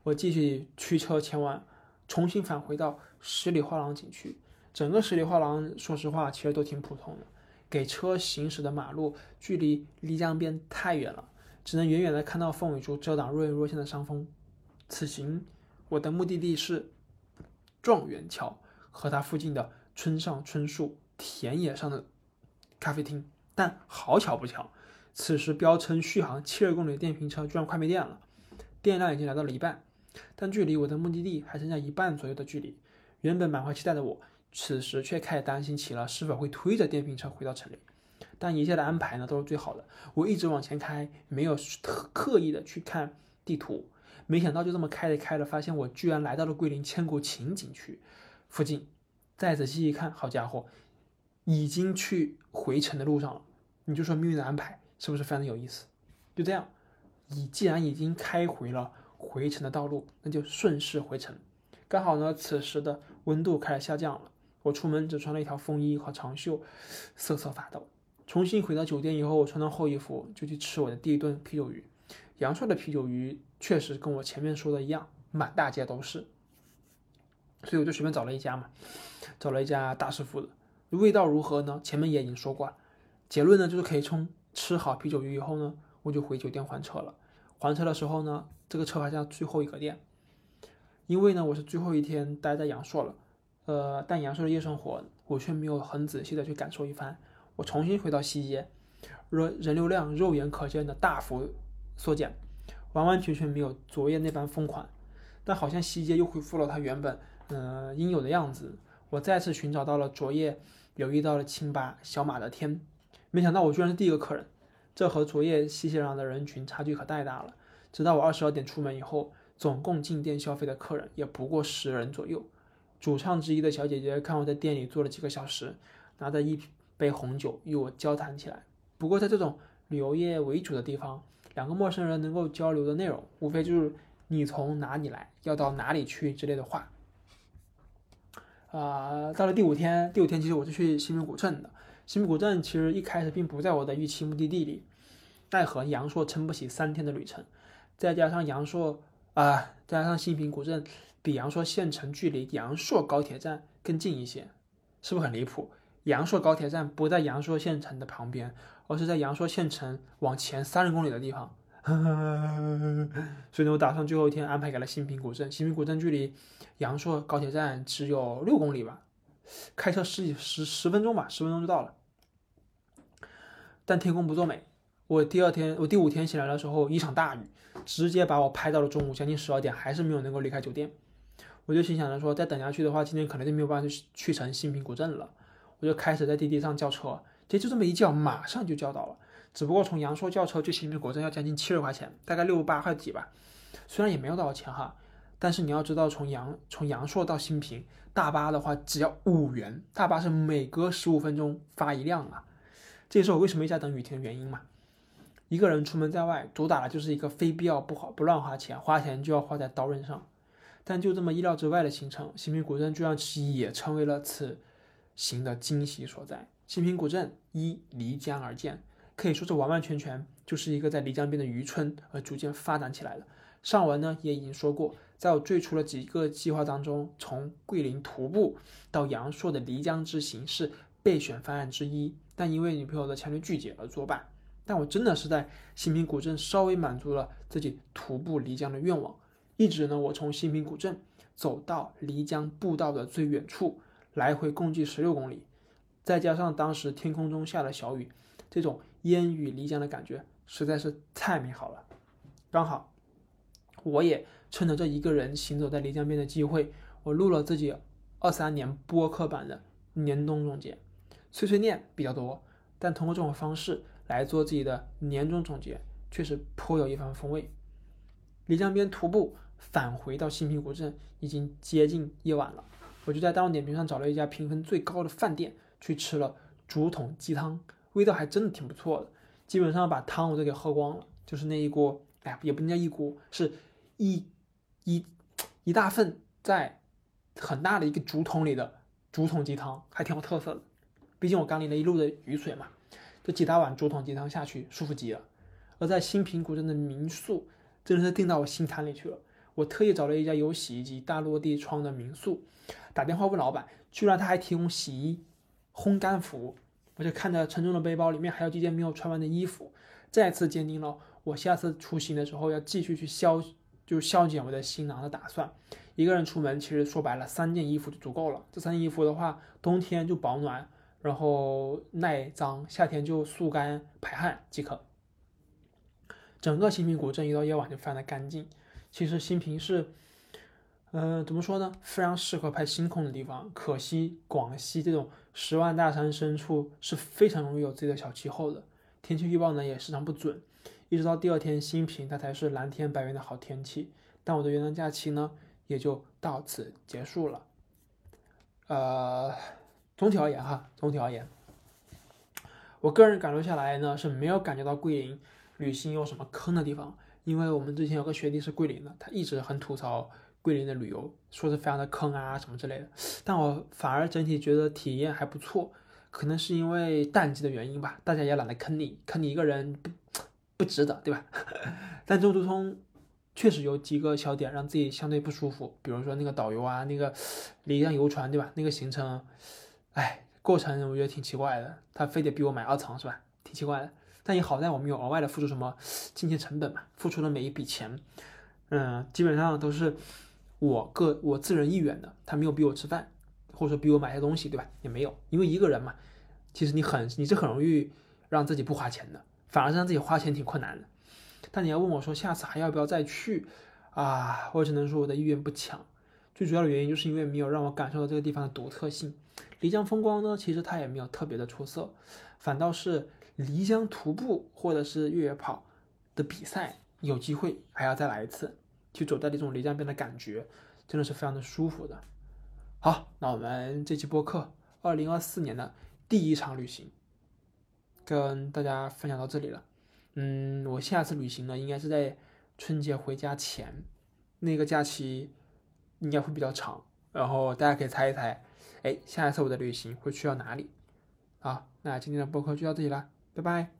我继续驱车前往，重新返回到十里画廊景区。整个十里画廊，说实话，其实都挺普通的。给车行驶的马路距离漓江边太远了，只能远远的看到凤尾竹遮挡若隐若现的山峰。此行，我的目的地是。状元桥和它附近的村上春树田野上的咖啡厅，但好巧不巧，此时标称续航七十公里的电瓶车居然快没电了，电量已经来到了一半，但距离我的目的地还剩下一半左右的距离。原本满怀期待的我，此时却开始担心起了是否会推着电瓶车回到城里。但一切的安排呢都是最好的，我一直往前开，没有特刻意的去看地图。没想到就这么开着开着，发现我居然来到了桂林千古情景区附近。再仔细一看，好家伙，已经去回城的路上了。你就说命运的安排是不是非常的有意思？就这样，你既然已经开回了回程的道路，那就顺势回程。刚好呢，此时的温度开始下降了。我出门只穿了一条风衣和长袖，瑟瑟发抖。重新回到酒店以后，我穿上厚衣服就去吃我的第一顿啤酒鱼。阳朔的啤酒鱼。确实跟我前面说的一样，满大街都是，所以我就随便找了一家嘛，找了一家大师傅的，味道如何呢？前面也已经说过了，结论呢就是可以冲。吃好啤酒鱼以后呢，我就回酒店还车了。还车的时候呢，这个车还像最后一个店，因为呢我是最后一天待在阳朔了，呃，但阳朔的夜生活我却没有很仔细的去感受一番。我重新回到西街，人人流量肉眼可见的大幅缩减。完完全全没有昨夜那般疯狂，但好像西街又恢复了它原本嗯，应有的样子。我再次寻找到了昨夜留意到了清吧小马的天，没想到我居然是第一个客人，这和昨夜熙熙攘攘的人群差距可太大了。直到我二十二点出门以后，总共进店消费的客人也不过十人左右。主唱之一的小姐姐看我在店里坐了几个小时，拿着一杯红酒与我交谈起来。不过在这种旅游业为主的地方，两个陌生人能够交流的内容，无非就是你从哪里来，要到哪里去之类的话。啊，到了第五天，第五天其实我是去新平古镇的。新平古镇其实一开始并不在我的预期目的地里，奈何阳朔撑不起三天的旅程，再加上阳朔啊，再加上新平古镇比阳朔县城距离阳朔高铁站更近一些，是不是很离谱？阳朔高铁站不在阳朔县城的旁边，而是在阳朔县城往前三十公里的地方。所以呢，我打算最后一天安排给了新平古镇。新平古镇距离阳朔高铁站只有六公里吧，开车十几十十分钟吧，十分钟就到了。但天公不作美，我第二天我第五天醒来的时候，一场大雨直接把我拍到了中午将近十二点，还是没有能够离开酒店。我就心想着说，再等下去的话，今天可能就没有办法去去成新平古镇了。我就开始在滴滴上叫车，结果就这么一叫，马上就叫到了。只不过从阳朔叫车去新平古镇要将近七十块钱，大概六十八块几吧。虽然也没有多少钱哈，但是你要知道，从阳从阳朔到新平大巴的话只要五元，大巴是每隔十五分钟发一辆啊。这也是我为什么一直在等雨停的原因嘛。一个人出门在外，主打的就是一个非必要不好不乱花钱，花钱就要花在刀刃上。但就这么意料之外的行程，新平古镇居然也成为了此行的惊喜所在。新平古镇依漓江而建。可以说是完完全全就是一个在漓江边的渔村，而逐渐发展起来了。上文呢也已经说过，在我最初的几个计划当中，从桂林徒步到阳朔的漓江之行是备选方案之一，但因为女朋友的强烈拒绝而作罢。但我真的是在新平古镇稍微满足了自己徒步漓江的愿望。一直呢，我从新平古镇走到漓江步道的最远处，来回共计十六公里，再加上当时天空中下了小雨，这种。烟雨漓江的感觉实在是太美好了。刚好，我也趁着这一个人行走在漓江边的机会，我录了自己二三年播客版的年终总结，碎碎念比较多，但通过这种方式来做自己的年终总结，确实颇有一番风味。漓江边徒步返回到新平古镇，已经接近夜晚了，我就在大众点评上找了一家评分最高的饭店，去吃了竹筒鸡汤。味道还真的挺不错的，基本上把汤我都给喝光了，就是那一锅，哎，也不能叫一锅，是一一一大份在很大的一个竹筒里的竹筒鸡汤，还挺有特色的。毕竟我刚淋了一路的雨水嘛，这几大碗竹筒鸡汤下去，舒服极了。而在新平古镇的民宿，真的是订到我心坎里去了。我特意找了一家有洗衣机、大落地窗的民宿，打电话问老板，居然他还提供洗衣、烘干服务。我就看着沉重的背包，里面还有几件没有穿完的衣服，再次坚定了我下次出行的时候要继续去消，就消减我的行囊的打算。一个人出门，其实说白了，三件衣服就足够了。这三件衣服的话，冬天就保暖，然后耐脏，夏天就速干排汗即可。整个新平古镇一到夜晚就非常的干净。其实新平是。嗯，怎么说呢？非常适合拍星空的地方。可惜广西这种十万大山深处是非常容易有自己的小气候的。天气预报呢也时常不准，一直到第二天新平它才是蓝天白云的好天气。但我的元旦假期呢也就到此结束了。呃，总体而言哈，总体而言，我个人感受下来呢是没有感觉到桂林旅行有什么坑的地方，因为我们之前有个学弟是桂林的，他一直很吐槽。桂林的旅游说是非常的坑啊什么之类的，但我反而整体觉得体验还不错，可能是因为淡季的原因吧，大家也懒得坑你，坑你一个人不不值得，对吧？但中途通确实有几个小点让自己相对不舒服，比如说那个导游啊，那个漓江游船，对吧？那个行程，哎，过程我觉得挺奇怪的，他非得逼我买二层是吧？挺奇怪的，但也好在我没有额外的付出什么金钱成本嘛，付出的每一笔钱，嗯，基本上都是。我个我自人意愿的，他没有逼我吃饭，或者说逼我买些东西，对吧？也没有，因为一个人嘛，其实你很你是很容易让自己不花钱的，反而是让自己花钱挺困难的。但你要问我说下次还要不要再去啊？我只能说我的意愿不强，最主要的原因就是因为没有让我感受到这个地方的独特性。漓江风光呢，其实它也没有特别的出色，反倒是漓江徒步或者是越野跑的比赛，有机会还要再来一次，去走在这种漓江边的感觉，真的是非常的舒服的。好，那我们这期播客，二零二四年的第一场旅行，跟大家分享到这里了。嗯，我下次旅行呢，应该是在春节回家前，那个假期应该会比较长，然后大家可以猜一猜。哎，下一次我的旅行会去到哪里？好，那今天的播客就到这里了，拜拜。